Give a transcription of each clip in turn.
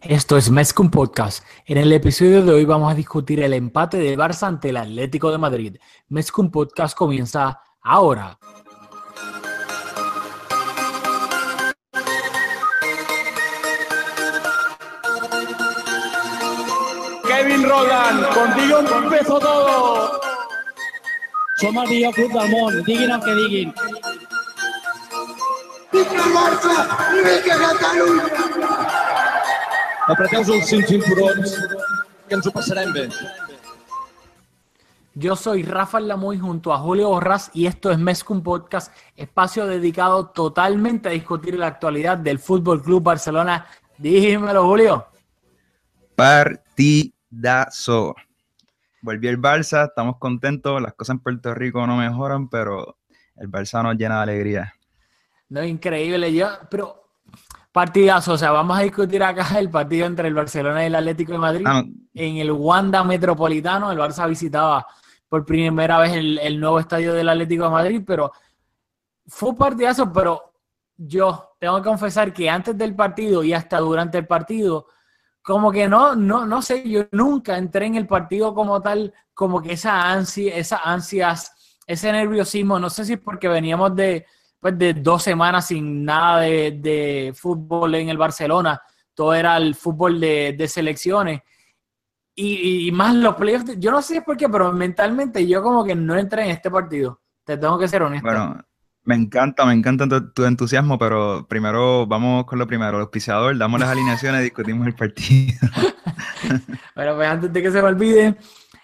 Esto es Mezcum Podcast. En el episodio de hoy vamos a discutir el empate del Barça ante el Atlético de Madrid. Mezcum Podcast comienza ahora. Kevin Roland, contigo empezó todo. Som el club del món, diguin el que diguin. Apreteu-vos els cinc cinturons, que ens ho passarem bé. Yo soy Rafael Lamoy junto a Julio Borras y esto es Mezcum Podcast, espacio dedicado totalmente a discutir la actualidad del Fútbol Club Barcelona. Dímelo, Julio. Partidazo. Volvió el Barça, estamos contentos, las cosas en Puerto Rico no mejoran, pero el Barça nos llena de alegría. No, increíble. Yo, pero partidazo, o sea, vamos a discutir acá el partido entre el Barcelona y el Atlético de Madrid. Ah, En el Wanda Metropolitano, el Barça visitaba por primera vez el, el nuevo estadio del Atlético de Madrid, pero fue un partidazo, pero yo tengo que confesar que antes del partido y hasta durante el partido, como que no, no, no sé, yo nunca entré en el partido como tal, como que esa ansia, esas ansias, ese nerviosismo, no sé si es porque veníamos de, pues de dos semanas sin nada de, de fútbol en el Barcelona, todo era el fútbol de, de selecciones. Y, y más los playoffs, yo no sé por qué, pero mentalmente yo como que no entré en este partido. Te tengo que ser honesto. Bueno, me encanta, me encanta tu, tu entusiasmo, pero primero vamos con lo primero, el auspiciador, damos las alineaciones y discutimos el partido. Pero pues, antes de que se me olvide,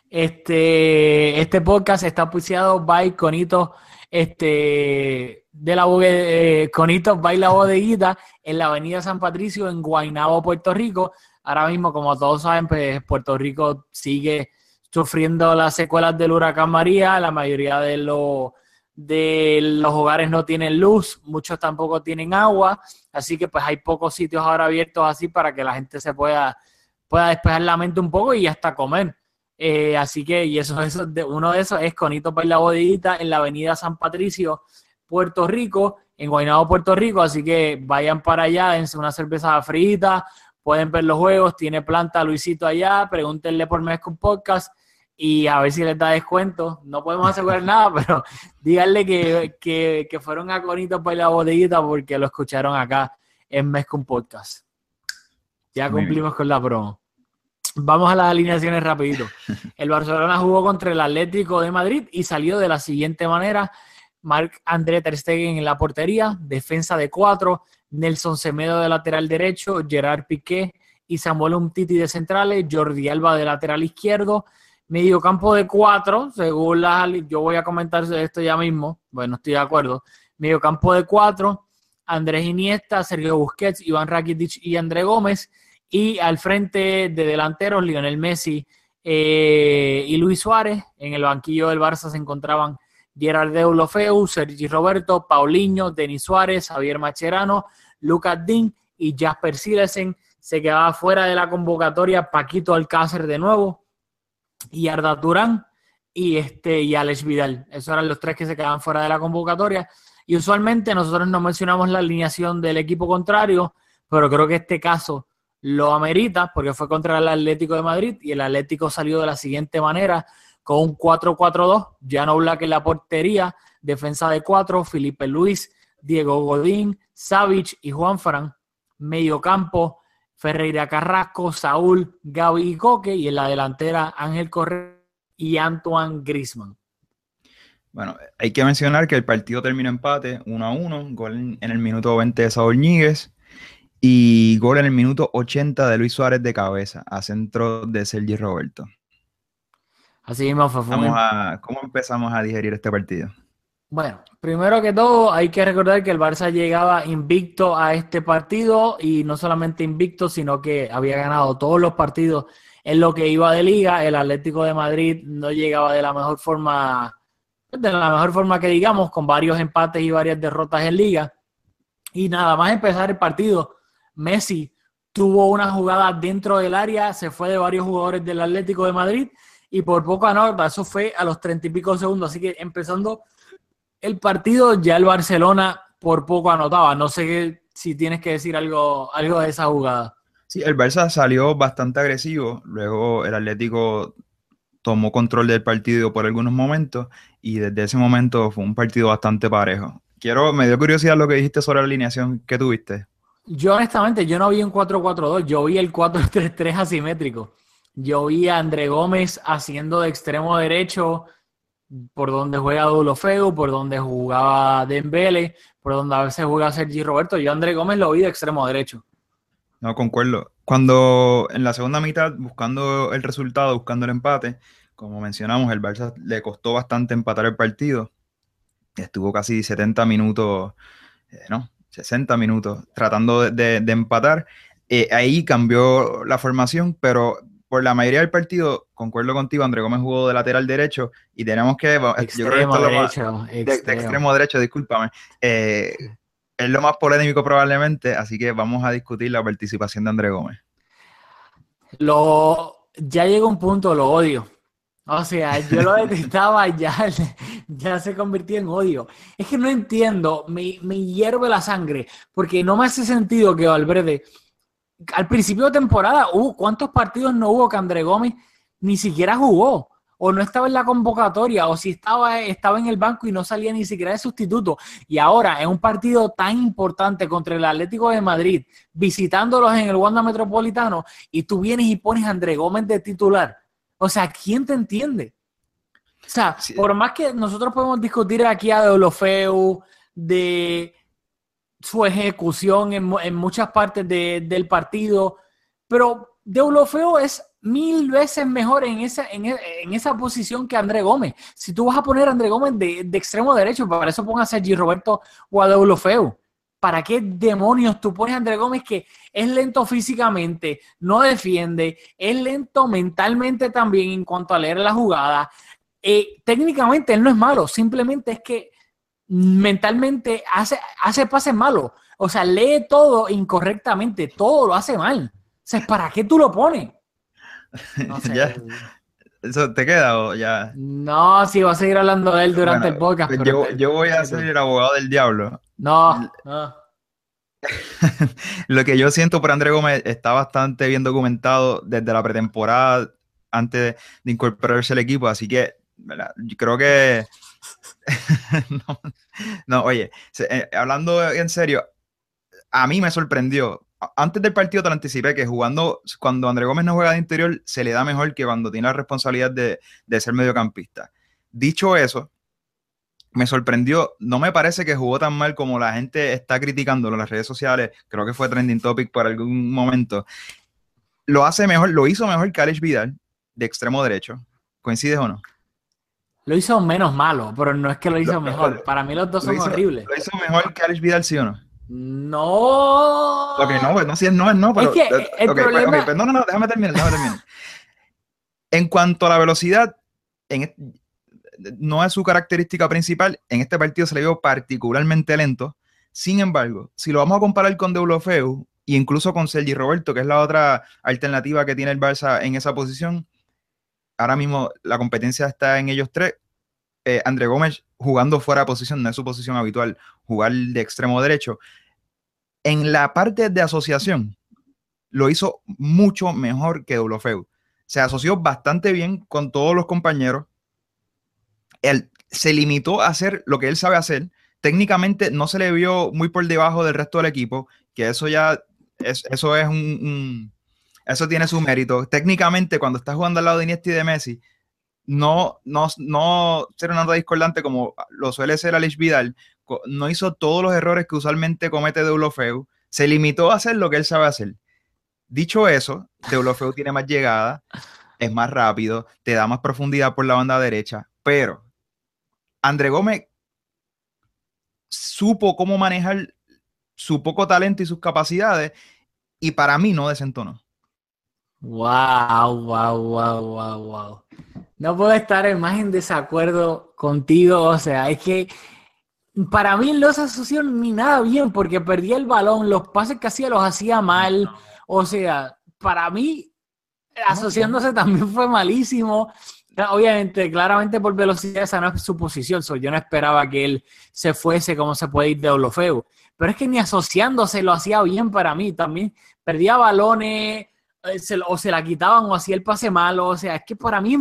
este, este podcast está auspiciado by Conito, este, de la eh, Conito by la bodeguita en la avenida San Patricio en Guaynabo, Puerto Rico. Ahora mismo, como todos saben, pues Puerto Rico sigue sufriendo las secuelas del huracán María. La mayoría de los de los hogares no tienen luz, muchos tampoco tienen agua, así que pues hay pocos sitios ahora abiertos así para que la gente se pueda pueda despejar la mente un poco y hasta comer. Eh, así que, y eso, eso de- uno de esos es Conito para la bodeguita en la avenida San Patricio, Puerto Rico, en Guaynabo, Puerto Rico. Así que vayan para allá, dense una cerveza frita, pueden ver los juegos, tiene planta Luisito allá, pregúntenle por Mezcum Podcast y a ver si les da descuento. No podemos asegurar nada, pero díganle que, que, que fueron a Conito para la bodeguita porque lo escucharon acá en Mezcum Podcast. Ya cumplimos con la promo. Vamos a las alineaciones rapidito. El Barcelona jugó contra el Atlético de Madrid y salió de la siguiente manera. Marc André Ter Stegen en la portería, defensa de cuatro, Nelson Semedo de lateral derecho, Gerard Piqué y Samuel Umtiti de centrales, Jordi Alba de lateral izquierdo, mediocampo de cuatro, según las yo voy a comentar esto ya mismo, bueno, estoy de acuerdo, mediocampo de cuatro, Andrés Iniesta, Sergio Busquets, Iván Rakitic y André Gómez, y al frente de delanteros, Lionel Messi eh, y Luis Suárez. En el banquillo del Barça se encontraban Gerard Deulofeu, Sergi Roberto, Paulinho, Denis Suárez, Javier Macherano, Lucas Dean y Jasper Silesen. Se quedaba fuera de la convocatoria Paquito Alcácer de nuevo y Arda Turán y, este, y Alex Vidal. Esos eran los tres que se quedaban fuera de la convocatoria. Y usualmente nosotros no mencionamos la alineación del equipo contrario, pero creo que este caso lo amerita porque fue contra el Atlético de Madrid y el Atlético salió de la siguiente manera con un 4-4-2, Jan Black en la portería, defensa de cuatro, Felipe Luis, Diego Godín, Savic y Juan Fran, medio campo, Ferreira Carrasco, Saúl, Gaby y Coque y en la delantera Ángel Correa y Antoine Grisman. Bueno, hay que mencionar que el partido terminó empate 1 a 1, gol en, en el minuto 20 de Saúl Ñíguez y gol en el minuto 80 de Luis Suárez de cabeza a centro de Sergi Roberto. Así mismo fue, Vamos a, ¿Cómo empezamos a digerir este partido? Bueno, primero que todo hay que recordar que el Barça llegaba invicto a este partido y no solamente invicto, sino que había ganado todos los partidos en lo que iba de liga. El Atlético de Madrid no llegaba de la mejor forma, de la mejor forma que digamos, con varios empates y varias derrotas en liga. Y nada más empezar el partido, Messi tuvo una jugada dentro del área, se fue de varios jugadores del Atlético de Madrid y por poco anota, eso fue a los treinta y pico segundos, así que empezando el partido ya el Barcelona por poco anotaba, no sé si tienes que decir algo, algo de esa jugada. Sí, el Barça salió bastante agresivo, luego el Atlético tomó control del partido por algunos momentos y desde ese momento fue un partido bastante parejo. Quiero, me dio curiosidad lo que dijiste sobre la alineación que tuviste. Yo honestamente, yo no vi un 4-4-2, yo vi el 4-3-3 asimétrico. Yo vi a André Gómez haciendo de extremo derecho por donde juega Feo, por donde jugaba Dembele, por donde a veces juega Sergi Roberto. Yo André Gómez lo vi de extremo derecho. No, concuerdo. Cuando en la segunda mitad, buscando el resultado, buscando el empate, como mencionamos, el Barça le costó bastante empatar el partido. Estuvo casi 70 minutos, eh, no, 60 minutos tratando de, empatar. Eh, ahí cambió la formación, pero por la mayoría del partido, concuerdo contigo, André Gómez jugó de lateral derecho y tenemos que. Extremo derecho. de, extremo derecho, discúlpame. Eh, es lo más polémico probablemente, así que vamos a discutir la participación de André Gómez. Lo, ya llega un punto, lo odio. O sea, yo lo detestaba, ya, ya se convirtió en odio. Es que no entiendo, me, me hierve la sangre, porque no me hace sentido que Valverde, al principio de temporada, uh, ¿cuántos partidos no hubo que André Gómez ni siquiera jugó? O no estaba en la convocatoria, o si estaba, estaba en el banco y no salía ni siquiera de sustituto. Y ahora, en un partido tan importante contra el Atlético de Madrid, visitándolos en el Wanda Metropolitano, y tú vienes y pones a André Gómez de titular o sea, ¿quién te entiende? O sea, por más que nosotros podemos discutir aquí a Deulofeu, de su ejecución en, muchas partes del partido, pero Deulofeu es mil veces mejor en esa, en, esa posición que André Gómez. Si tú vas a poner a André Gómez de, extremo derecho, para eso pongas a Sergi Roberto o a Deulofeu. ¿Para qué demonios tú pones a André Gómez que es lento físicamente, no defiende, es lento mentalmente también en cuanto a leer la jugada? Eh, técnicamente él no es malo, simplemente es que mentalmente hace, hace pases malos. O sea, lee todo incorrectamente, todo lo hace mal. O sea, ¿para qué tú lo pones? ¿Eso te queda o ya? No, sí, voy a seguir hablando de él durante el podcast. Pues yo, voy a ser el abogado del diablo. No, no. Lo que yo siento por André Gómez está bastante bien documentado desde la pretemporada antes de incorporarse al equipo, así que yo creo que... no, oye, eh, hablando en serio, a mí me sorprendió antes del partido te lo anticipé que jugando, cuando André Gómez no juega de interior, se le da mejor que cuando tiene la responsabilidad de, ser mediocampista. Dicho eso, me sorprendió, no me parece que jugó tan mal como la gente está criticándolo en las redes sociales, creo que fue trending topic por algún momento. Lo hace mejor, lo hizo mejor Alex Vidal, de extremo derecho. ¿Coincides o no? Lo hizo menos malo, pero no es que lo hizo mejor. Para mí los dos son horribles. ¿Lo hizo mejor Alex Vidal, sí o no? No. Ok, no, pues no, si es no, es no, pero. Es que el problema... Pues, no, no, no, déjame terminar, déjame terminar. en cuanto a la velocidad, en no es su característica principal. En este partido se le vio particularmente lento. Sin embargo, si lo vamos a comparar con Deulofeu e incluso con Sergi Roberto, que es la otra alternativa que tiene el Barça en esa posición, ahora mismo la competencia está en ellos tres. Eh, André Gómez jugando fuera de posición, no es su posición habitual, jugar de extremo derecho en la parte de asociación lo hizo mucho mejor que Deulofeu. Se asoció bastante bien con todos los compañeros. Él se limitó a hacer lo que él sabe hacer. Técnicamente no se le vio muy por debajo del resto del equipo, que eso ya es, eso es un, eso tiene su mérito. Técnicamente, cuando estás jugando al lado de Iniesta y de Messi, no, no, no ser una nota discordante como lo suele ser Alex Vidal, no hizo todos los errores que usualmente comete Deulofeu, se limitó a hacer lo que él sabe hacer. Dicho eso, Deulofeu tiene más llegada, es más rápido, te da más profundidad por la banda derecha, pero André Gómez supo cómo manejar su poco talento y sus capacidades y para mí no desentonó. Wow, wow, wow, wow, wow. No puedo estar más en desacuerdo contigo. O sea, es que para mí no se asoció ni nada bien porque perdía el balón, los pases que hacía los hacía mal. O sea, para mí, asociándose también fue malísimo. Obviamente, claramente por velocidad esa no es su posición. yo no esperaba que él se fuese como se puede ir de Olofeo. Pero es que ni asociándose lo hacía bien para mí. También perdía balones, eh, o se la quitaban o hacía el pase malo. O sea, es que para mí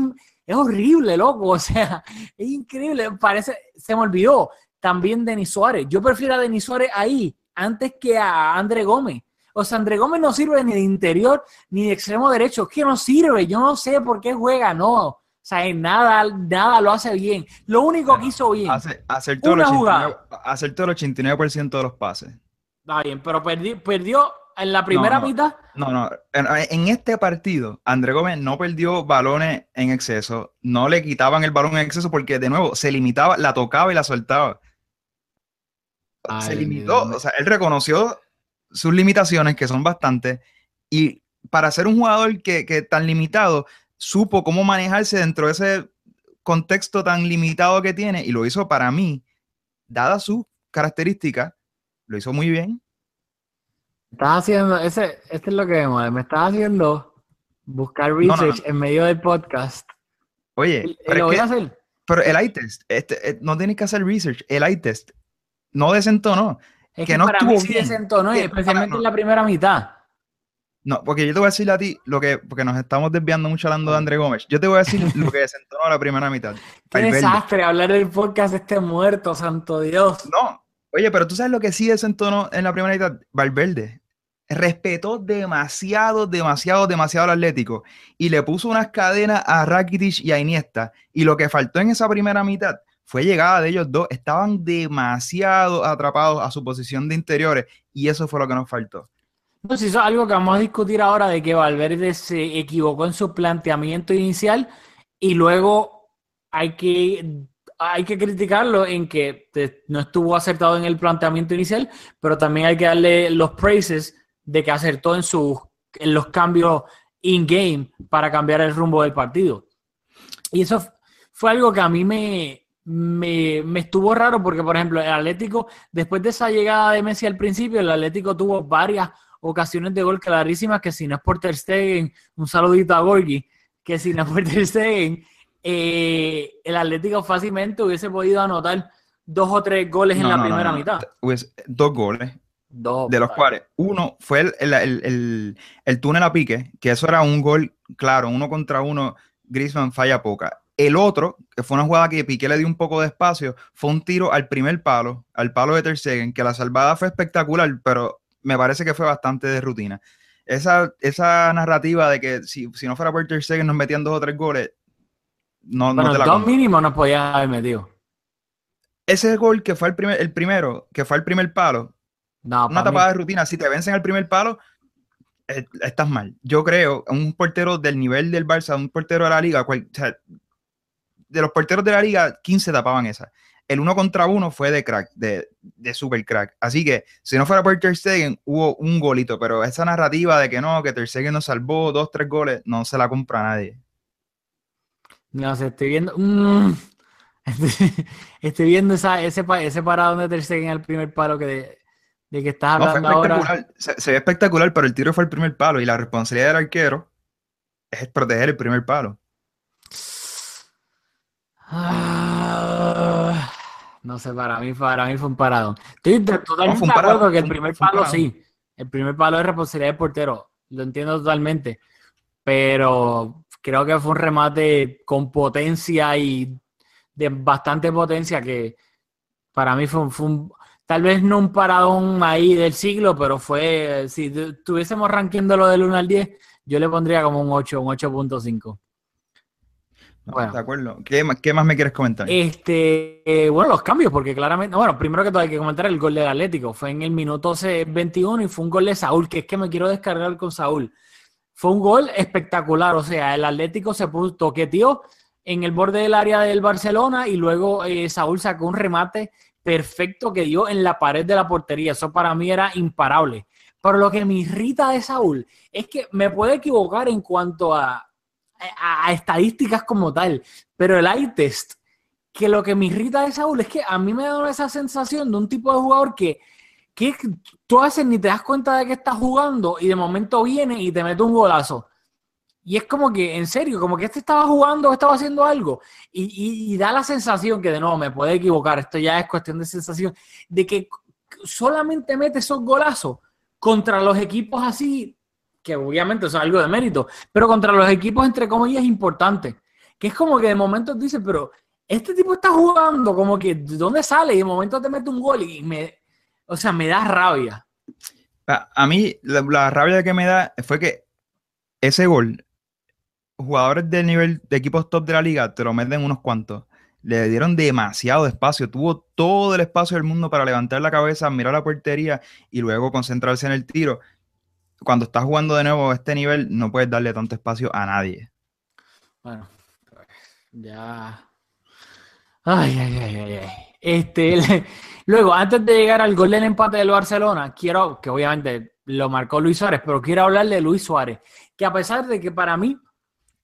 es horrible, loco. O sea, es increíble. Parece, se me olvidó también Denis Suárez. Yo prefiero a Denis Suárez ahí antes que a André Gómez. O sea, André Gómez no sirve ni de interior ni de extremo derecho. Es que no sirve. Yo no sé por qué juega, no. O sea, nada, nada lo hace bien. Lo único que hizo bien. Hace, acertó, el 89, acertó el 89% de los pases. Está bien, pero perdió en la primera mitad. No, no. En, este partido, André Gómez no perdió balones en exceso. No le quitaban el balón en exceso porque, de nuevo, se limitaba, la tocaba y la soltaba. se limitó. O sea, él reconoció sus limitaciones, que son bastantes. Y para ser un jugador que, que tan limitado, supo cómo manejarse dentro de ese contexto tan limitado que tiene y lo hizo para mí, dada su característica, lo hizo muy bien Estás haciendo, ese, este es lo que vemos, me estás haciendo buscar research en medio del podcast. Oye, pero, voy a hacer. pero el iTest, este, eh, no tienes que hacer research, el iTest no desentonó. Es que, no para estuvo mí sí desentonó, especialmente en la primera mitad. No, porque yo te voy a decir a ti lo que, porque nos estamos desviando mucho hablando de André Gómez. Yo te voy a decir lo que desentonó la primera mitad. Qué desastre hablar del podcast este muerto, santo Dios. No, oye, pero tú sabes lo que sí desentonó en la primera mitad, Valverde respetó demasiado, demasiado, demasiado al Atlético y le puso unas cadenas a Rakitic y a Iniesta. Y lo que faltó en esa primera mitad fue llegada de ellos dos. Estaban demasiado atrapados a su posición de interiores y eso fue lo que nos faltó. Si eso es algo que vamos a discutir ahora de que Valverde se equivocó en su planteamiento inicial y luego hay que hay que criticarlo en que no estuvo acertado en el planteamiento inicial, pero también hay que darle los praises de que acertó en, sus, en los cambios in-game para cambiar el rumbo del partido. Y eso fue algo que a mí me, me, estuvo raro porque, por ejemplo, el Atlético, después de esa llegada de Messi al principio, el Atlético tuvo varias ocasiones de gol clarísimas que si no es por Ter Stegen, un saludito a Gorgi, que si no es por Ter Stegen, eh, el Atlético fácilmente hubiese podido anotar dos o tres goles en la primera mitad. Pues, dos goles de los cuales uno fue el, túnel a pique, que eso era un gol claro, uno contra uno, Griezmann falla poca. El otro, que fue una jugada que Piqué le dio un poco de espacio, fue un tiro al primer palo, al palo de Ter Stegen, que la salvada fue espectacular, pero me parece que fue bastante de rutina. Esa, esa narrativa de que si, no fuera por Ter Stegen nos metían dos o tres goles, no, no te la dos mínimos nos podían haber metido. Ese gol que fue el, primer, el primero, que fue el primer palo, una tapada de rutina, si te vencen el primer palo, eh, estás mal. Yo creo, un portero del nivel del Barça, un portero de la liga, de los porteros de la liga, 15 tapaban esa. El uno contra uno fue de crack, de, de super crack. Así que, si no fuera por Ter Stegen, hubo un golito, pero esa narrativa de que no, que Ter Stegen nos salvó dos, tres goles, no se la compra nadie. No sé, estoy viendo... Mm, estoy, viendo esa, ese, ese parado de Ter Stegen el primer palo que de que estás hablando ahora. Se, ve espectacular, pero el tiro fue el primer palo y la responsabilidad del arquero es proteger el primer palo. Ah, no sé, para mí, para mí fue un paradón. Estoy totalmente de acuerdo que el primer palo sí. El primer palo es responsabilidad del portero. Lo entiendo totalmente. Pero creo que fue un remate con potencia y de bastante potencia que para mí fue, fue un, tal vez no un paradón ahí del siglo, pero fue, si estuviésemos rankeándolo del 1 al 10, yo le pondría como un 8, un 8.5. bueno, de acuerdo. ¿Qué, más me quieres comentar? Este, eh, bueno, los cambios, porque claramente, bueno, primero que todo hay que comentar el gol del Atlético. Fue en el minuto 21 y fue un gol de Saúl, que es que me quiero descargar con Saúl. Fue un gol espectacular, o sea, el Atlético se puso en el borde del área del Barcelona y luego eh, Saúl sacó un remate perfecto que dio en la pared de la portería. Eso para mí era imparable. Pero lo que me irrita de Saúl es que me puede equivocar en cuanto a, a, estadísticas como tal, pero el eye test, que lo que me irrita de Saúl es que a mí me da esa sensación de un tipo de jugador que, que tú a veces ni te das cuenta de que estás jugando y de momento viene y te mete un golazo. Y es como que, en serio, como que este estaba jugando, estaba haciendo algo. Y, y, da la sensación que de nuevo me puede equivocar, esto ya es cuestión de sensación, de que solamente mete esos golazos contra los equipos así, que obviamente es algo de mérito, pero contra los equipos, entre comillas, importantes. Que es como que de momento dices, pero este tipo está jugando, como que, ¿de dónde sale? Y de momento te mete un gol y me, o sea, me da rabia. A, mí, la, rabia que me da fue que ese gol, jugadores del nivel de equipos top de la liga, te lo meten unos cuantos le dieron demasiado espacio, tuvo todo el espacio del mundo para levantar la cabeza, mirar la portería y luego concentrarse en el tiro. Cuando estás jugando de nuevo a este nivel, no puedes darle tanto espacio a nadie. Bueno, ya. Ay, ay, ay, ay. Este, luego, antes de llegar al gol del empate del Barcelona, quiero, que obviamente lo marcó Luis Suárez, pero quiero hablar de Luis Suárez, que a pesar de que para mí,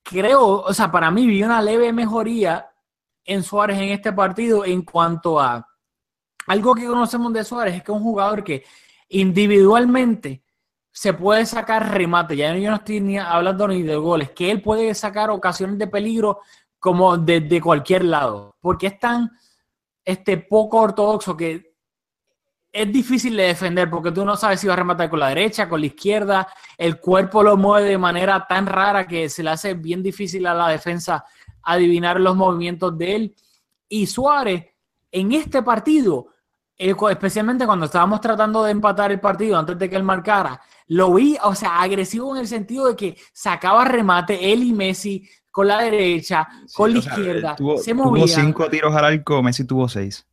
creo, o sea, para mí vi una leve mejoría en Suárez en este partido en cuanto a algo que conocemos de Suárez es que es un jugador que individualmente se puede sacar remate. Ya yo no estoy ni hablando ni de goles, que él puede sacar ocasiones de peligro como desde cualquier lado, porque es tan este, poco ortodoxo que es difícil de defender porque tú no sabes si va a rematar con la derecha, con la izquierda, el cuerpo lo mueve de manera tan rara que se le hace bien difícil a la defensa adivinar los movimientos de él. Y Suárez, en este partido, especialmente cuando estábamos tratando de empatar el partido antes de que él marcara, lo vi, o sea, agresivo en el sentido de que sacaba remate él y Messi con la derecha, con la izquierda, tuvo, se movía. Tuvo cinco tiros al arco, Messi tuvo seis.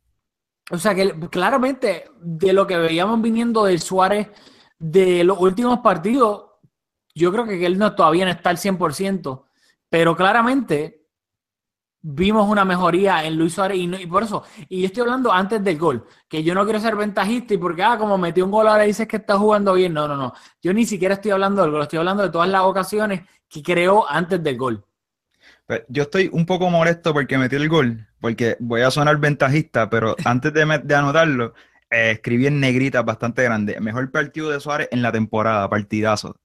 O sea que claramente de lo que veíamos viniendo del Suárez de los últimos partidos, yo creo que él no todavía no está al 100%, pero claramente vimos una mejoría en Luis Suárez y, por eso, y yo estoy hablando antes del gol, que yo no quiero ser ventajista y porque, ah, como metió un gol ahora dices que está jugando bien, no, no, no, yo ni siquiera estoy hablando del gol, estoy hablando de todas las ocasiones que creó antes del gol. Pues, yo estoy un poco molesto porque metió el gol, porque voy a sonar ventajista, pero antes de, anotarlo, eh, escribí en negrita bastante grande, mejor partido de Suárez en la temporada, partidazo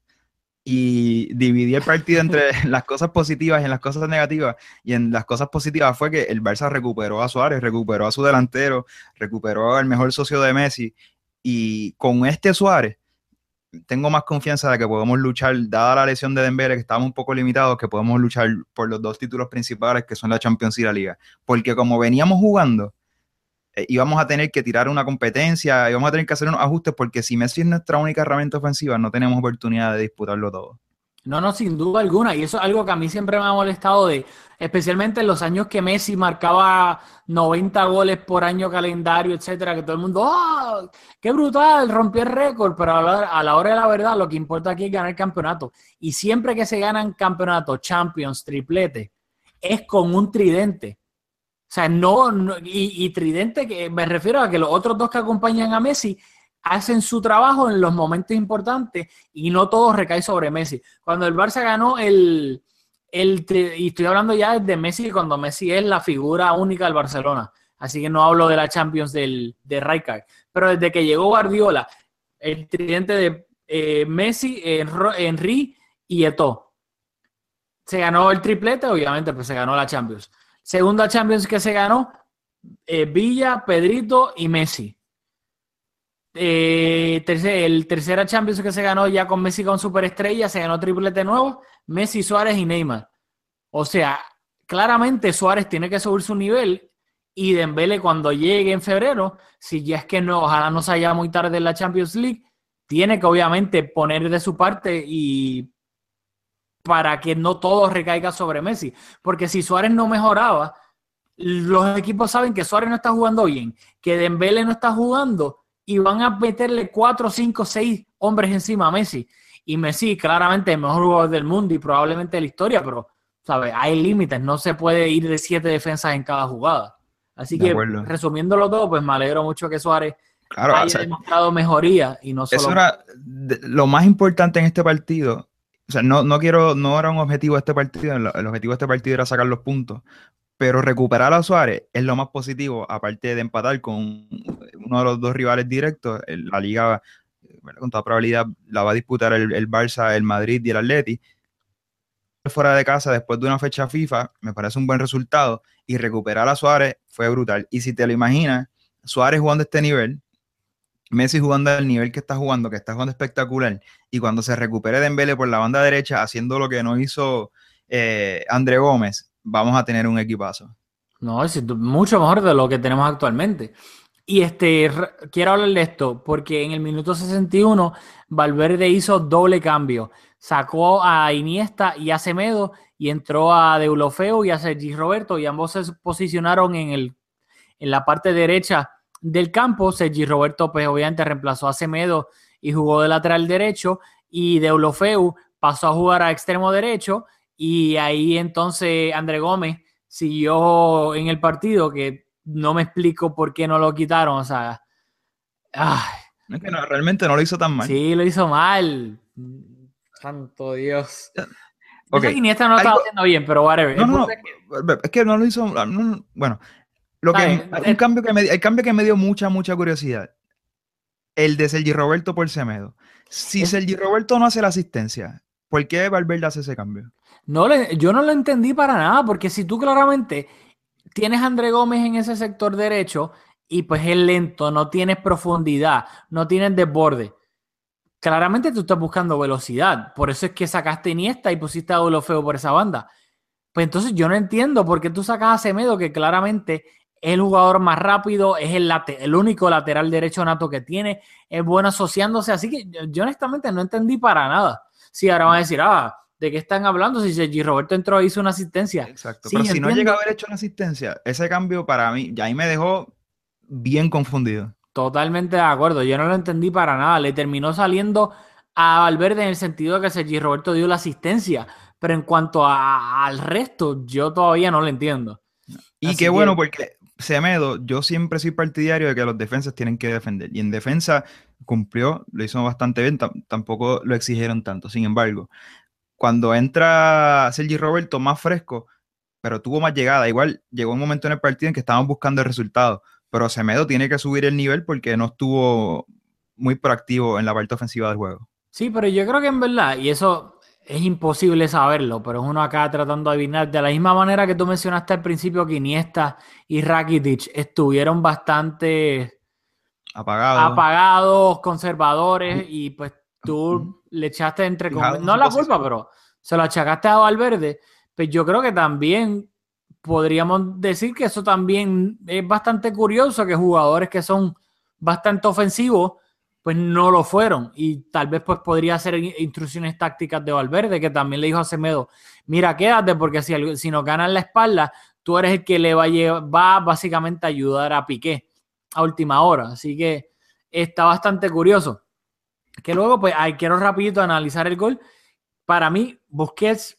y dividí el partido entre las cosas positivas y las cosas negativas. Y en las cosas positivas fue que el Barça recuperó a Suárez, recuperó a su delantero, recuperó al mejor socio de Messi. Y con este Suárez, tengo más confianza de que podemos luchar, dada la lesión de Dembélé, que estábamos un poco limitados, que podemos luchar por los dos títulos principales, que son la Champions y la Liga. Porque como veníamos jugando, eh, íbamos a tener que tirar una competencia, íbamos a tener que hacer unos ajustes porque si Messi es nuestra única herramienta ofensiva, no tenemos oportunidad de disputarlo todo. No, no, sin duda alguna. Y eso es algo que a mí siempre me ha molestado de, especialmente en los años que Messi marcaba 90 goles por año calendario, etcétera, que todo el mundo, ¡oh! ¡Qué brutal! Rompió el récord. Pero a la, a la, hora de la verdad, lo que importa aquí es ganar campeonato. Y siempre que se ganan campeonatos, Champions, triplete, es con un tridente. O sea, no, y, Tridente, que me refiero a que los otros dos que acompañan a Messi hacen su trabajo en los momentos importantes y no todo recae sobre Messi. Cuando el Barça ganó el, el y estoy hablando ya de Messi cuando Messi es la figura única del Barcelona, así que no hablo de la Champions del, de Rijkaard, pero desde que llegó Guardiola, el tridente de eh, Messi, Henry y Eto. Se ganó el triplete, obviamente, pues se ganó la Champions. Segunda Champions que se ganó, eh, Villa, Pedrito y Messi. Eh, el tercera Champions que se ganó ya con Messi con superestrella, se ganó triplete nuevo, Messi, Suárez y Neymar. O sea, claramente Suárez tiene que subir su nivel y Dembele cuando llegue en febrero, si ya es que no, ojalá no se haya muy tarde en la Champions League, tiene que obviamente poner de su parte y para que no todo recaiga sobre Messi. Porque si Suárez no mejoraba, los equipos saben que Suárez no está jugando bien, que Dembele no está jugando y van a meterle cuatro, cinco, seis hombres encima a Messi. Y Messi, claramente, el mejor jugador del mundo y probablemente de la historia, pero, ¿sabes? Hay límites, no se puede ir de siete defensas en cada jugada. Así De que, acuerdo. resumiéndolo todo, pues me alegro mucho que Suárez Claro, haya o sea, demostrado mejoría y no solo... Eso era lo más importante en este partido. O sea, no, no quiero, no era un objetivo este partido. El, objetivo de este partido era sacar los puntos. Pero recuperar a Suárez es lo más positivo, aparte de empatar con uno de los dos rivales directos. La liga, con toda probabilidad, la va a disputar el, el Barça, el Madrid y el Atleti. Fuera de casa, después de una fecha FIFA, me parece un buen resultado. Y recuperar a Suárez fue brutal. Y si te lo imaginas, Suárez jugando este nivel, Messi jugando al nivel que está jugando, que está jugando espectacular, y cuando se recupere Dembélé por la banda derecha haciendo lo que no hizo eh, André Gómez, vamos a tener un equipazo. No, es mucho mejor de lo que tenemos actualmente. Y este, quiero hablar de esto, porque en el minuto 61 Valverde hizo doble cambio. Sacó a Iniesta y a Semedo y entró a Deulofeu y a Sergi Roberto y ambos se posicionaron en, el, en la parte derecha del campo. Sergi Roberto pues obviamente reemplazó a Semedo y jugó de lateral derecho y Deulofeu pasó a jugar a extremo derecho y ahí entonces André Gómez siguió en el partido, que no me explico por qué no lo quitaron. O sea, ay, Es que no, realmente no lo hizo tan mal. sí, lo hizo mal. Santo Dios. Yo Ok, sé que Iniesta no lo estaba haciendo bien, pero whatever. No, El no, no, punto es que- no lo hizo. no, no, bueno, lo que, bien. un cambio que me, el cambio que me dio mucha, mucha curiosidad. El de Sergi Roberto por Semedo. Si Es- Sergi Roberto no hace la asistencia, ¿por qué Valverde hace ese cambio? No le- yo no lo entendí para nada, porque si tú claramente tienes a André Gómez en ese sector derecho y pues es lento, no tienes profundidad, no tienes desborde, claramente tú estás buscando velocidad. Por eso es que sacaste Iniesta y pusiste a feo por esa banda. Pues entonces yo no entiendo por qué tú sacas a Semedo, que claramente es el jugador más rápido, es el, late- el único lateral derecho nato que tiene, es bueno asociándose. Así que yo, honestamente no entendí para nada. Si ahora van a decir, ah, ¿de qué están hablando? Si Sergi Roberto entró e hizo una asistencia. Exacto. Sí, Pero si no llega a haber hecho la asistencia, ese cambio para mí, ya ahí me dejó bien confundido. Totalmente de acuerdo. Yo no lo entendí para nada. Le terminó saliendo a Valverde en el sentido de que Sergi Roberto dio la asistencia. Pero en cuanto a- al resto, yo todavía no lo entiendo. Y Así qué que- bueno, porque Semedo, yo siempre soy partidario de que los defensas tienen que defender. Y en defensa cumplió, lo hizo bastante bien, tam- tampoco lo exigieron tanto. Sin embargo, cuando entra Sergi Roberto más fresco, pero tuvo más llegada, igual llegó un momento en el partido en que estábamos buscando el resultado. Pero Semedo tiene que subir el nivel porque no estuvo muy proactivo en la parte ofensiva del juego. Sí, pero yo creo que en verdad, y eso es imposible saberlo, pero es uno acá tratando de adivinar. De la misma manera que tú mencionaste al principio que Iniesta y Rakitic estuvieron bastante Apagado. apagados, conservadores, y pues tú le echaste entre comillas, no la posición. culpa, pero se lo achacaste a Valverde. Pues yo creo que también podríamos decir que eso también es bastante curioso que jugadores que son bastante ofensivos pues no lo fueron. Y tal vez pues podría ser in- instrucciones tácticas de Valverde que también le dijo a Semedo mira quédate porque si, si nos ganan la espalda tú eres el que le va a, lle- va básicamente a ayudar a Piqué a última hora así que está bastante curioso. Que luego pues ahí quiero rapidito analizar el gol. Para mí Busquets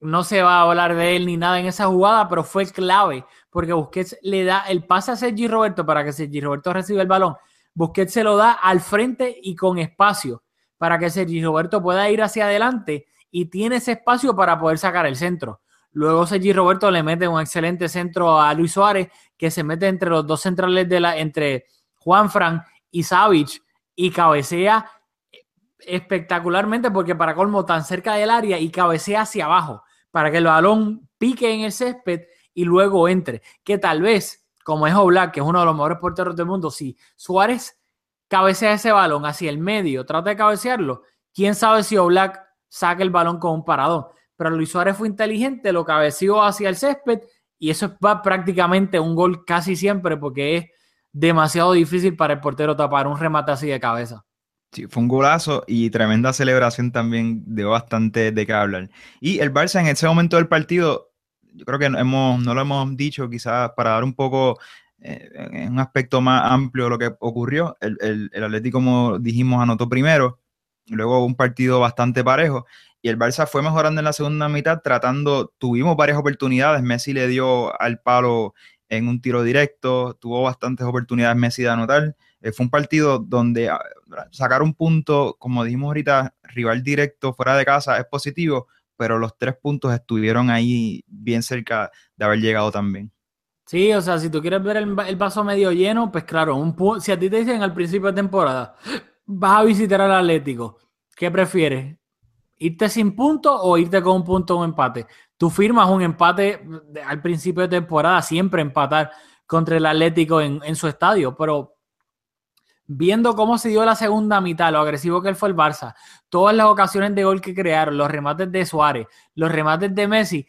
no se va a hablar de él ni nada en esa jugada, pero fue clave porque Busquets le da el pase a Sergi Roberto para que Sergi Roberto reciba el balón. Busquets se lo da al frente y con espacio para que Sergi Roberto pueda ir hacia adelante y tiene ese espacio para poder sacar el centro. Luego Sergi Roberto le mete un excelente centro a Luis Suárez que se mete entre los dos centrales de la entre Juanfran y Savic y cabecea espectacularmente porque para colmo tan cerca del área y cabecea hacia abajo para que el balón pique en el césped y luego entre. Que tal vez, como es Oblak, que es uno de los mejores porteros del mundo, si Suárez cabecea ese balón hacia el medio, trata de cabecearlo, quién sabe si Oblak saca el balón con un paradón. Pero Luis Suárez fue inteligente, lo cabeceó hacia el césped y eso va prácticamente un gol casi siempre porque es demasiado difícil para el portero tapar un remate así de cabeza. Sí, fue un golazo y tremenda celebración también dio bastante de qué hablar. Y el Barça en ese momento del partido, yo creo que hemos, no lo hemos dicho quizás para dar un poco eh, en un aspecto más amplio lo que ocurrió. El, el, el Atlético, como dijimos, anotó primero, luego un partido bastante parejo y el Barça fue mejorando en la segunda mitad tratando, tuvimos varias oportunidades, Messi le dio al palo en un tiro directo, tuvo bastantes oportunidades Messi de anotar. Eh, fue un partido donde ah, sacar un punto, como dijimos ahorita, rival directo fuera de casa es positivo, pero los tres puntos estuvieron ahí bien cerca de haber llegado también. Sí, o sea, si tú quieres ver el, el vaso medio lleno, pues claro, un pu- si a ti te dicen al principio de temporada, vas a visitar al Atlético, ¿qué prefieres? ¿Irte sin punto o irte con un punto o un empate? Tú firmas un empate al principio de temporada, siempre empatar contra el Atlético en, en su estadio, pero viendo cómo se dio la segunda mitad, lo agresivo que fue el Barça, todas las ocasiones de gol que crearon, los remates de Suárez, los remates de Messi,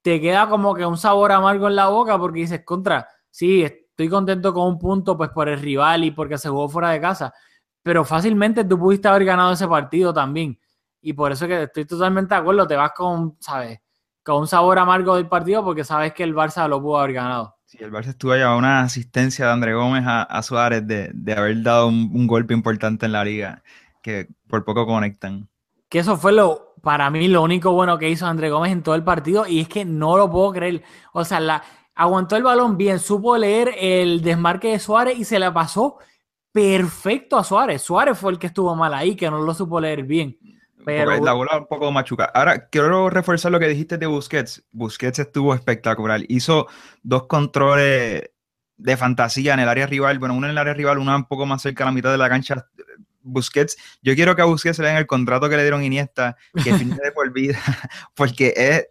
te queda como que un sabor amargo en la boca porque dices, contra, sí, estoy contento con un punto pues por el rival y porque se jugó fuera de casa, pero fácilmente tú pudiste haber ganado ese partido también. Y por eso que estoy totalmente de acuerdo, te vas con, ¿sabes? Con un sabor amargo del partido porque sabes que el Barça lo pudo haber ganado. Sí, el Barça estuvo allá una asistencia de André Gómez a, a Suárez de, de haber dado un, un golpe importante en la liga, que por poco conectan. Que eso fue lo, para mí, lo único bueno que hizo André Gómez en todo el partido y es que no lo puedo creer. O sea, la, aguantó el balón bien, supo leer el desmarque de Suárez y se la pasó perfecto a Suárez. Suárez fue el que estuvo mal ahí, que no lo supo leer bien. Pero, la bola un poco machuca. Ahora, quiero reforzar lo que dijiste de Busquets. Busquets estuvo espectacular. Hizo dos controles de fantasía en el área rival. Bueno, uno en el área rival, uno un poco más cerca a la mitad de la cancha. Busquets, yo quiero que a Busquets se le den el contrato que le dieron Iniesta, que firme de por vida, porque es,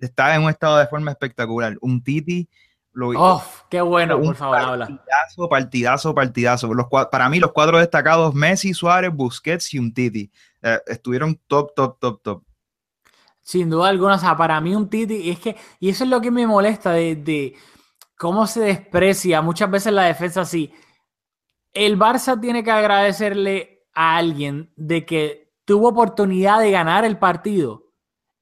está en un estado de forma espectacular. Un Titi lo ¡Oh, qué bueno! Por favor, habla. partidazo, partidazo, partidazo. Los, para mí, los cuatro destacados, Messi, Suárez, Busquets y un Titi, eh, estuvieron top, top, top, top. Sin duda alguna, o sea, para mí un Titi, es que, y eso es lo que me molesta de, de cómo se desprecia muchas veces la defensa así. El Barça tiene que agradecerle a alguien de que tuvo oportunidad de ganar el partido.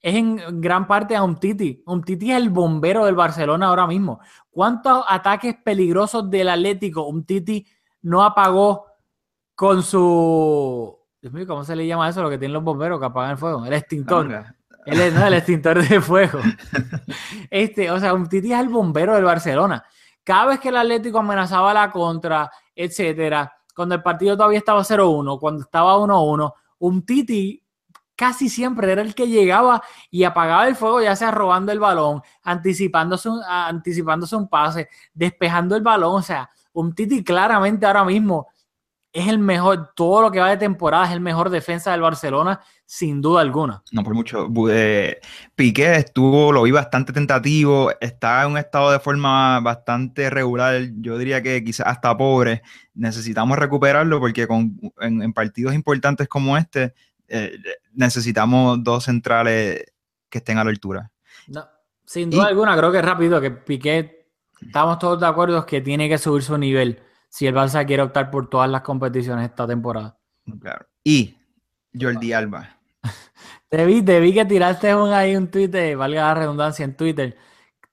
Es en gran parte a un Titi. Un Titi es el bombero del Barcelona ahora mismo. ¿Cuántos ataques peligrosos del Atlético un Titi no apagó con su... Dios mío, ¿cómo se le llama eso? Lo que tienen los bomberos que apagan el fuego. El extintor. No, el extintor de fuego. Este, o sea, un Titi es el bombero del Barcelona. Cada vez que el Atlético amenazaba la contra, etcétera, cuando el partido todavía estaba 0-1, cuando estaba 1-1, un Titi casi siempre era el que llegaba y apagaba el fuego, ya sea robando el balón, anticipándose un, anticipándose un pase, despejando el balón. O sea, un Titi claramente ahora mismo es el mejor, todo lo que va de temporada es el mejor defensa del Barcelona, sin duda alguna. No por mucho. Eh, Piqué estuvo, lo vi bastante tentativo, está en un estado de forma bastante regular, yo diría que quizás hasta pobre. Necesitamos recuperarlo porque con, en, en partidos importantes como este eh, necesitamos dos centrales que estén a la altura. No, sin duda Y- alguna, creo que es rápido que Piqué, estamos todos de acuerdo que tiene que subir su nivel si el Barça quiere optar por todas las competiciones esta temporada. Claro. Y Jordi Alba. Te vi, te vi que tiraste un, ahí un de, valga la redundancia, en Twitter,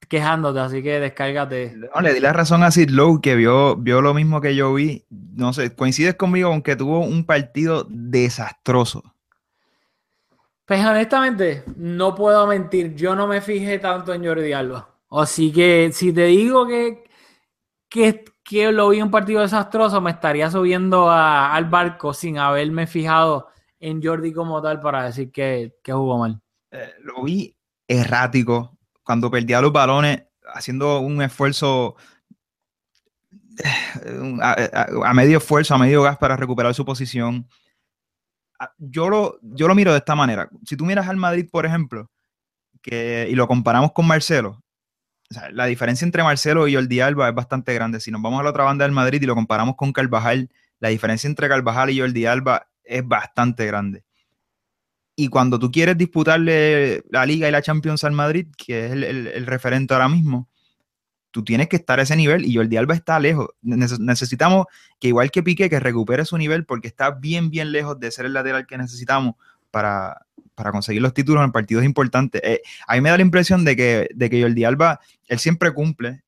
quejándote, así que descárgate. No, le di la razón a Sid Lowe que vio, vio lo mismo que yo vi. No sé, coincides conmigo aunque tuvo un partido desastroso. Pues honestamente, no puedo mentir, yo no me fijé tanto en Jordi Alba. Así que si te digo que, que, que lo vi un partido desastroso, me estaría subiendo a- al barco sin haberme fijado en Jordi como tal para decir que, que jugó mal. Eh, lo vi errático cuando perdía los balones, haciendo un esfuerzo eh, a- a medio esfuerzo, a medio gas para recuperar su posición. Ah, Yo lo, yo lo miro de esta manera. Si tú miras al Madrid, por ejemplo, que, y lo comparamos con Marcelo, la diferencia entre Marcelo y Jordi Alba es bastante grande. Si nos vamos a la otra banda del Madrid y lo comparamos con Carvajal, la diferencia entre Carvajal y Jordi Alba es bastante grande. Y cuando tú quieres disputarle la Liga y la Champions al Madrid, que es el, el- referente ahora mismo, tú tienes que estar a ese nivel y Jordi Alba está lejos. Neces- necesitamos que igual que Piqué, que recupere su nivel porque está bien, bien lejos de ser el lateral que necesitamos para, para conseguir los títulos en partidos importantes. Eh, a mí me da la impresión de que, de que Jordi Alba, él siempre cumple,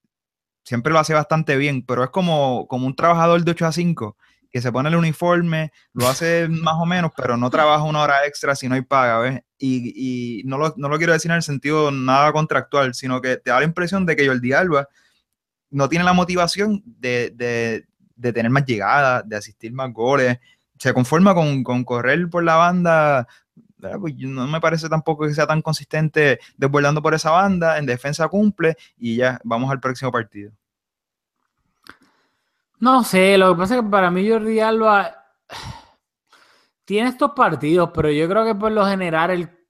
siempre lo hace bastante bien, pero es como, como un trabajador de 8 a 5 que se pone el uniforme, lo hace más o menos, pero no trabaja una hora extra si no hay paga, ¿ves? Y, y no, lo, no lo quiero decir en el sentido nada contractual, sino que te da la impresión de que Jordi Alba no tiene la motivación de, de, de tener más llegadas, de asistir más goles. Se conforma con, con correr por la banda. Pues no me parece tampoco que sea tan consistente desbordando por esa banda. En defensa cumple y ya vamos al próximo partido. No sé, lo que pasa es que para mí Jordi Alba tiene estos partidos, pero yo creo que por lo general él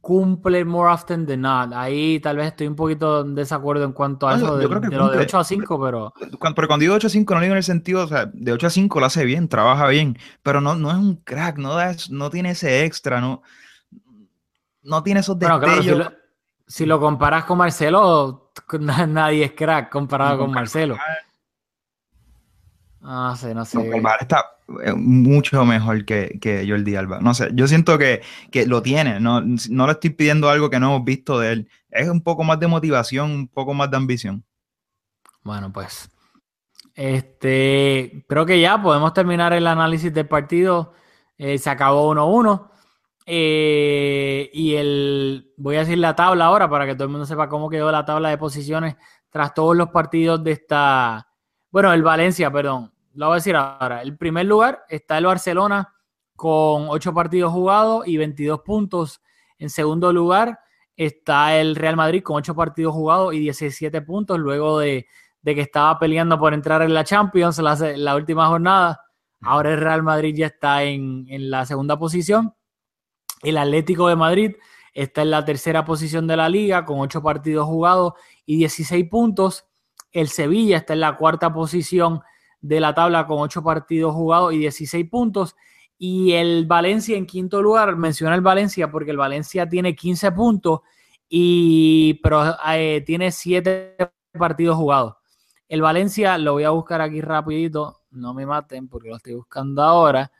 cumple more often than not. Ahí tal vez estoy un poquito en desacuerdo en cuanto a eso de, lo de 8 a 5, pero... Cuando, pero cuando digo 8 a 5 no digo en el sentido, o sea, de 8 a 5 lo hace bien, trabaja bien, pero no, no es un crack, no, da, no tiene ese extra, no, no tiene esos detalles. si, lo, comparas con Marcelo, nadie es crack comparado con, Marcelo. Ah, sé, no sé. está eh, mucho mejor que, que Jordi Alba. No sé, yo siento que, lo tiene, no, no le estoy pidiendo algo que no hemos visto de él. Es un poco más de motivación, un poco más de ambición. Bueno, pues. Este, creo que ya podemos terminar el análisis del partido. Eh, se acabó 1-1. Eh, y el, voy a decir la tabla ahora para que todo el mundo sepa cómo quedó la tabla de posiciones tras todos los partidos de esta, bueno, el Valencia, perdón. Lo voy a decir ahora. El primer lugar está el Barcelona con 8 partidos jugados y 22 puntos. En segundo lugar está el Real Madrid con 8 partidos jugados y 17 puntos luego de, que estaba peleando por entrar en la Champions la, la, última jornada. Ahora el Real Madrid ya está en, en la segunda posición. El Atlético de Madrid está en la tercera posición de la liga con 8 partidos jugados y 16 puntos. El Sevilla está en la cuarta posición de la tabla con 8 partidos jugados y 16 puntos. Y el Valencia en quinto lugar, menciona el Valencia porque el Valencia tiene 15 puntos, y, pero eh, tiene 7 partidos jugados. El Valencia, lo voy a buscar aquí rapidito, no me maten porque lo estoy buscando ahora.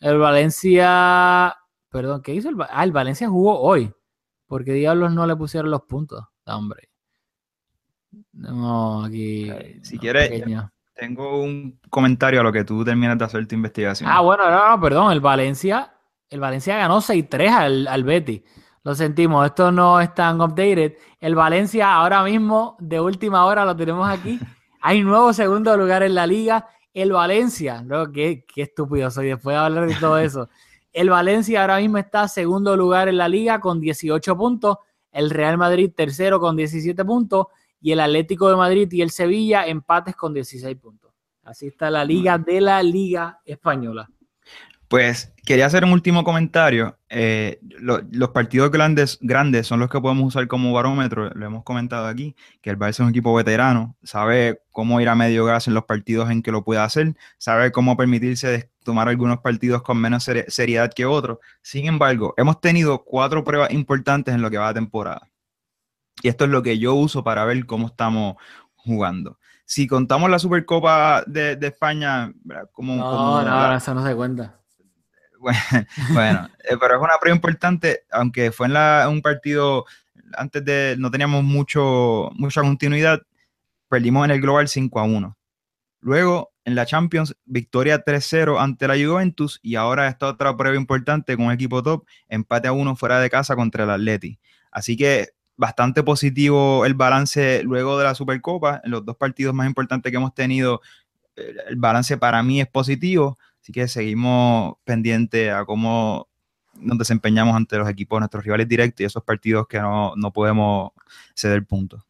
El Valencia, perdón, ¿qué hizo el Ah, el Valencia jugó hoy. porque diablos no le pusieron los puntos? hombre. No, aquí. Si quieres, tengo un comentario a lo que tú terminas de hacer tu investigación. Ah, bueno, no, no, perdón. El Valencia, el Valencia ganó 6-3 al, al Betty. Lo sentimos, esto no es tan updated. El Valencia ahora mismo, de última hora, lo tenemos aquí. Hay nuevo segundo lugar en la liga. El Valencia, ¿no? qué, qué estúpido soy después de hablar de todo eso. El Valencia ahora mismo está segundo lugar en la liga con 18 puntos. El Real Madrid tercero con 17 puntos y el Atlético de Madrid y el Sevilla empates con 16 puntos. Así está la liga de la Liga Española. Pues quería hacer un último comentario. Eh, los partidos grandes, grandes son los que podemos usar como barómetro. Lo hemos comentado aquí, que el Barça es un equipo veterano, sabe cómo ir a medio gas en los partidos en que lo puede hacer, sabe cómo permitirse tomar algunos partidos con menos seriedad que otros. Sin embargo, hemos tenido cuatro pruebas importantes en lo que va a temporada. Y esto es lo que yo uso para ver cómo estamos jugando. Si contamos la Supercopa de, España, como... No, no, eso no se cuenta. Bueno, eh, pero es una prueba importante, aunque fue en un partido antes de, no teníamos mucho, mucha continuidad, perdimos en el Global 5 a 1. Luego, en la Champions, victoria 3-0 ante la Juventus y ahora esta otra prueba importante con un equipo top, empate a 1 fuera de casa contra el Atleti. Así que bastante positivo el balance luego de la Supercopa. En los dos partidos más importantes que hemos tenido, el balance para mí es positivo. Así que seguimos pendientes a cómo nos desempeñamos ante los equipos, nuestros rivales directos y esos partidos que no, no podemos ceder puntos.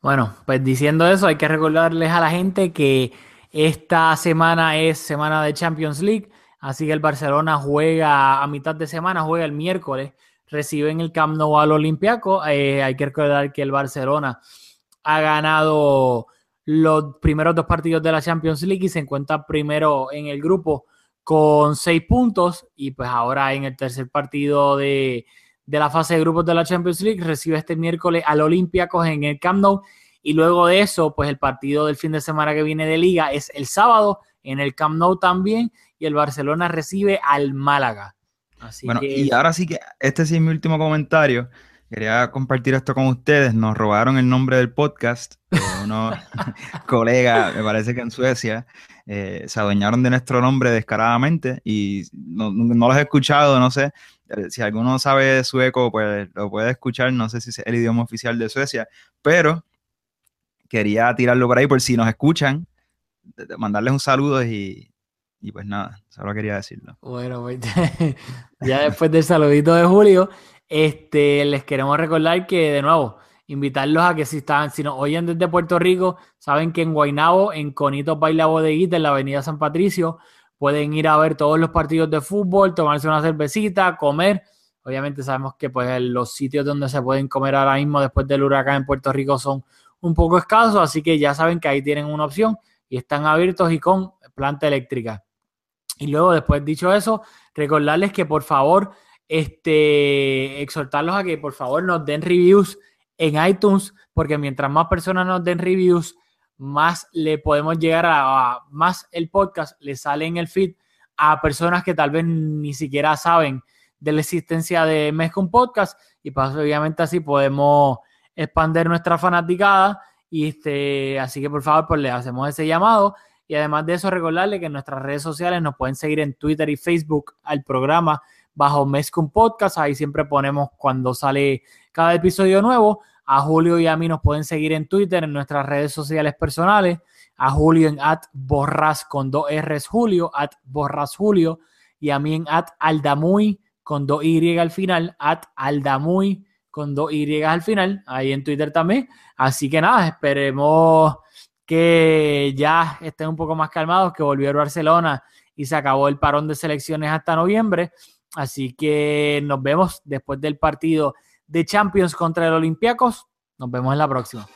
Bueno, pues diciendo eso, hay que recordarles a la gente que esta semana es semana de Champions League, así que el Barcelona juega a mitad de semana, juega el miércoles recibe en el Camp Nou al Olympiaco. Eh, hay que recordar que el Barcelona ha ganado los primeros dos partidos de la Champions League y se encuentra primero en el grupo con seis puntos y pues ahora en el tercer partido de, la fase de grupos de la Champions League recibe este miércoles al Olympiacos en el Camp Nou y luego de eso pues el partido del fin de semana que viene de liga es el sábado en el Camp Nou también y el Barcelona recibe al Málaga bueno, y ahora sí que este sí es mi último comentario. Quería compartir esto con ustedes. Nos robaron el nombre del podcast. Eh, unos colegas, me parece que en Suecia, eh, se adueñaron de nuestro nombre descaradamente y no, no los he escuchado, no sé. Eh, si alguno sabe sueco, pues lo puede escuchar. No sé si es el idioma oficial de Suecia, pero quería tirarlo por ahí por si nos escuchan, mandarles un saludo y, y pues nada, solo quería decirlo. Bueno, pues ya después del saludito de Julio, este, les queremos recordar que, de nuevo, invitarlos a que si están, si nos oyen desde Puerto Rico, saben que en Guaynabo, en Conito Baila Bodeguita, en la Avenida San Patricio, pueden ir a ver todos los partidos de fútbol, tomarse una cervecita, comer. Obviamente sabemos que pues los sitios donde se pueden comer ahora mismo después del huracán en Puerto Rico son un poco escasos, así que ya saben que ahí tienen una opción y están abiertos y con planta eléctrica. Y luego, después dicho eso, recordarles que por favor, este, exhortarlos a que por favor nos den reviews en iTunes, porque mientras más personas nos den reviews, más le podemos llegar a, más el podcast le sale en el feed a personas que tal vez ni siquiera saben de la existencia de Mezcum Podcast. Y pues obviamente así podemos expandir nuestra fanaticada. Y este, así que por favor pues le hacemos ese llamado y además de eso recordarle que en nuestras redes sociales nos pueden seguir en Twitter y Facebook al programa bajo Mezcum Podcast, ahí siempre ponemos cuando sale cada episodio nuevo. A Julio y a mí nos pueden seguir en Twitter, en nuestras redes sociales personales. A Julio en at borras con dos R's Julio, at borras Julio. Y a mí en at aldamuy con dos Y al final, at aldamuy con dos Y al final, ahí en Twitter también. Así que nada, esperemos que ya estén un poco más calmados, que volvió a Barcelona y se acabó el parón de selecciones hasta noviembre. Así que nos vemos después del partido de Champions contra el Olympiacos. Nos vemos en la próxima.